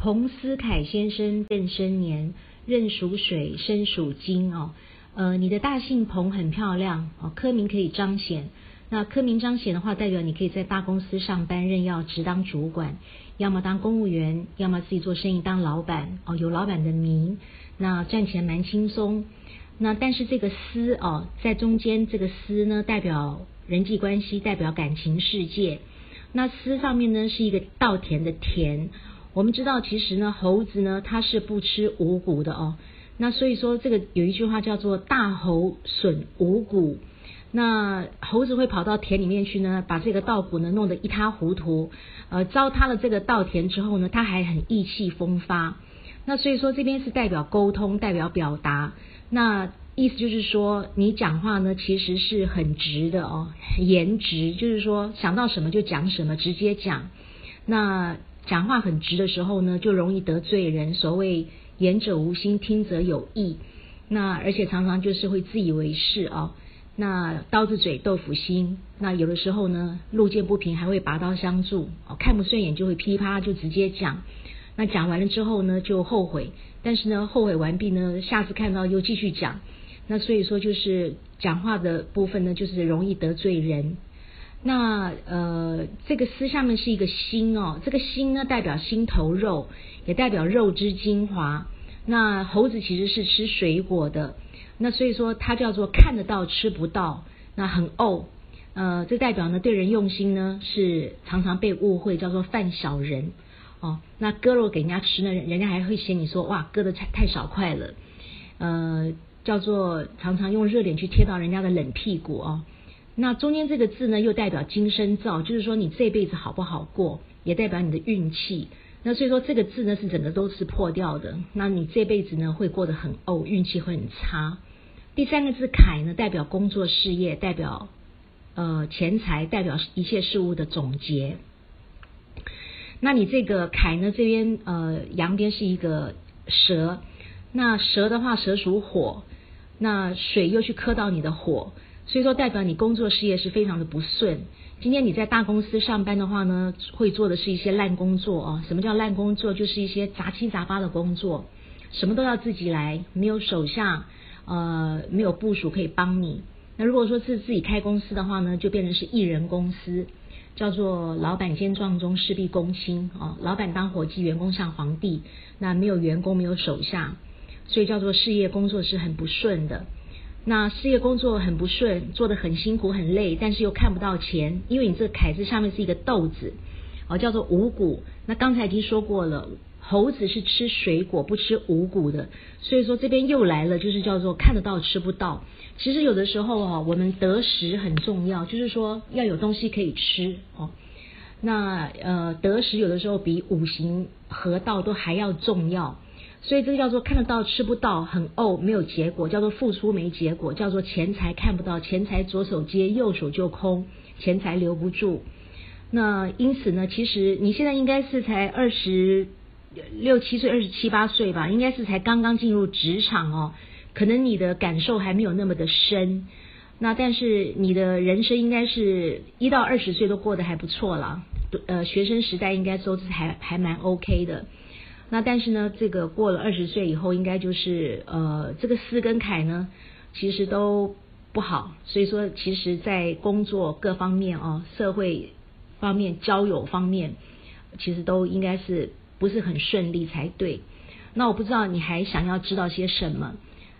彭思凯先生壬申年，壬属水，申属金哦。呃，你的大姓彭很漂亮哦，科名可以彰显。那科名彰显的话，代表你可以在大公司上班，任要职当主管，要么当公务员，要么自己做生意当老板哦，有老板的名，那赚钱蛮轻松。那但是这个思哦，在中间这个思呢，代表人际关系，代表感情世界。那思上面呢是一个稻田的田。我们知道，其实呢，猴子呢它是不吃五谷的哦。那所以说，这个有一句话叫做“大猴损五谷”。那猴子会跑到田里面去呢，把这个稻谷呢弄得一塌糊涂。呃，糟蹋了这个稻田之后呢，他还很意气风发。那所以说，这边是代表沟通，代表表达。那意思就是说，你讲话呢其实是很直的哦，言直，就是说想到什么就讲什么，直接讲。那讲话很直的时候呢，就容易得罪人。所谓。言者无心，听者有意。那而且常常就是会自以为是啊。那刀子嘴豆腐心。那有的时候呢，路见不平还会拔刀相助。哦，看不顺眼就会噼啪就直接讲。那讲完了之后呢，就后悔。但是呢，后悔完毕呢，下次看到又继续讲。那所以说，就是讲话的部分呢，就是容易得罪人。那呃，这个丝下面是一个心哦，这个心呢代表心头肉，也代表肉之精华。那猴子其实是吃水果的，那所以说它叫做看得到吃不到，那很怄。呃，这代表呢对人用心呢是常常被误会，叫做犯小人哦。那割肉给人家吃呢，人家还会嫌你说哇割的太太少块了。呃，叫做常常用热脸去贴到人家的冷屁股哦。那中间这个字呢，又代表今生造，就是说你这辈子好不好过，也代表你的运气。那所以说这个字呢，是整个都是破掉的。那你这辈子呢，会过得很怄，运气会很差。第三个字凯呢，代表工作事业，代表呃钱财，代表一切事物的总结。那你这个凯呢，这边呃阳边是一个蛇，那蛇的话，蛇属火，那水又去克到你的火。所以说，代表你工作事业是非常的不顺。今天你在大公司上班的话呢，会做的是一些烂工作哦。什么叫烂工作？就是一些杂七杂八的工作，什么都要自己来，没有手下，呃，没有部署可以帮你。那如果说是自己开公司的话呢，就变成是艺人公司，叫做老板兼壮中，事必躬亲哦。老板当伙计，员工像皇帝，那没有员工，没有手下，所以叫做事业工作是很不顺的。那事业工作很不顺，做的很辛苦很累，但是又看不到钱，因为你这个凯字上面是一个豆子，哦，叫做五谷。那刚才已经说过了，猴子是吃水果不吃五谷的，所以说这边又来了，就是叫做看得到吃不到。其实有的时候哦，我们得食很重要，就是说要有东西可以吃哦。那呃，得食有的时候比五行合道都还要重要。所以这个叫做看得到吃不到，很怄没有结果，叫做付出没结果，叫做钱财看不到，钱财左手接右手就空，钱财留不住。那因此呢，其实你现在应该是才二十六七岁，二十七八岁吧，应该是才刚刚进入职场哦，可能你的感受还没有那么的深。那但是你的人生应该是一到二十岁都过得还不错了，呃，学生时代应该都是还还蛮 OK 的。那但是呢，这个过了二十岁以后，应该就是呃，这个思跟凯呢，其实都不好。所以说，其实在工作各方面哦，社会方面、交友方面，其实都应该是不是很顺利才对。那我不知道你还想要知道些什么？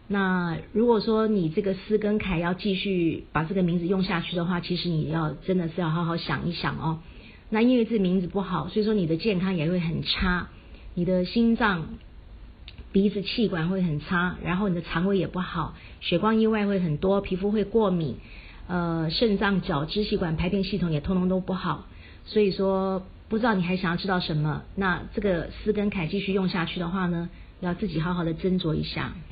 那如果说你这个思跟凯要继续把这个名字用下去的话，其实你要真的是要好好想一想哦。那因为这名字不好，所以说你的健康也会很差。你的心脏、鼻子、气管会很差，然后你的肠胃也不好，血光意外会很多，皮肤会过敏，呃，肾脏、角、支气管、排便系统也通通都不好。所以说，不知道你还想要知道什么？那这个斯跟凯继续用下去的话呢，要自己好好的斟酌一下。